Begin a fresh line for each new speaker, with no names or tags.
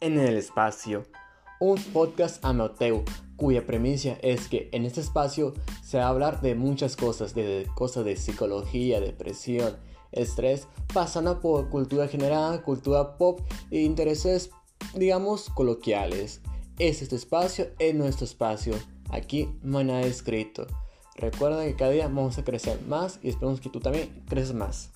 en el espacio, un podcast amateur cuya premisa es que en este espacio se va a hablar de muchas cosas, de cosas de psicología, depresión, estrés, pasando por cultura general, cultura pop e intereses, digamos, coloquiales. Es este espacio, es nuestro espacio. Aquí no hay nada escrito. Recuerda que cada día vamos a crecer más y esperamos que tú también creces más.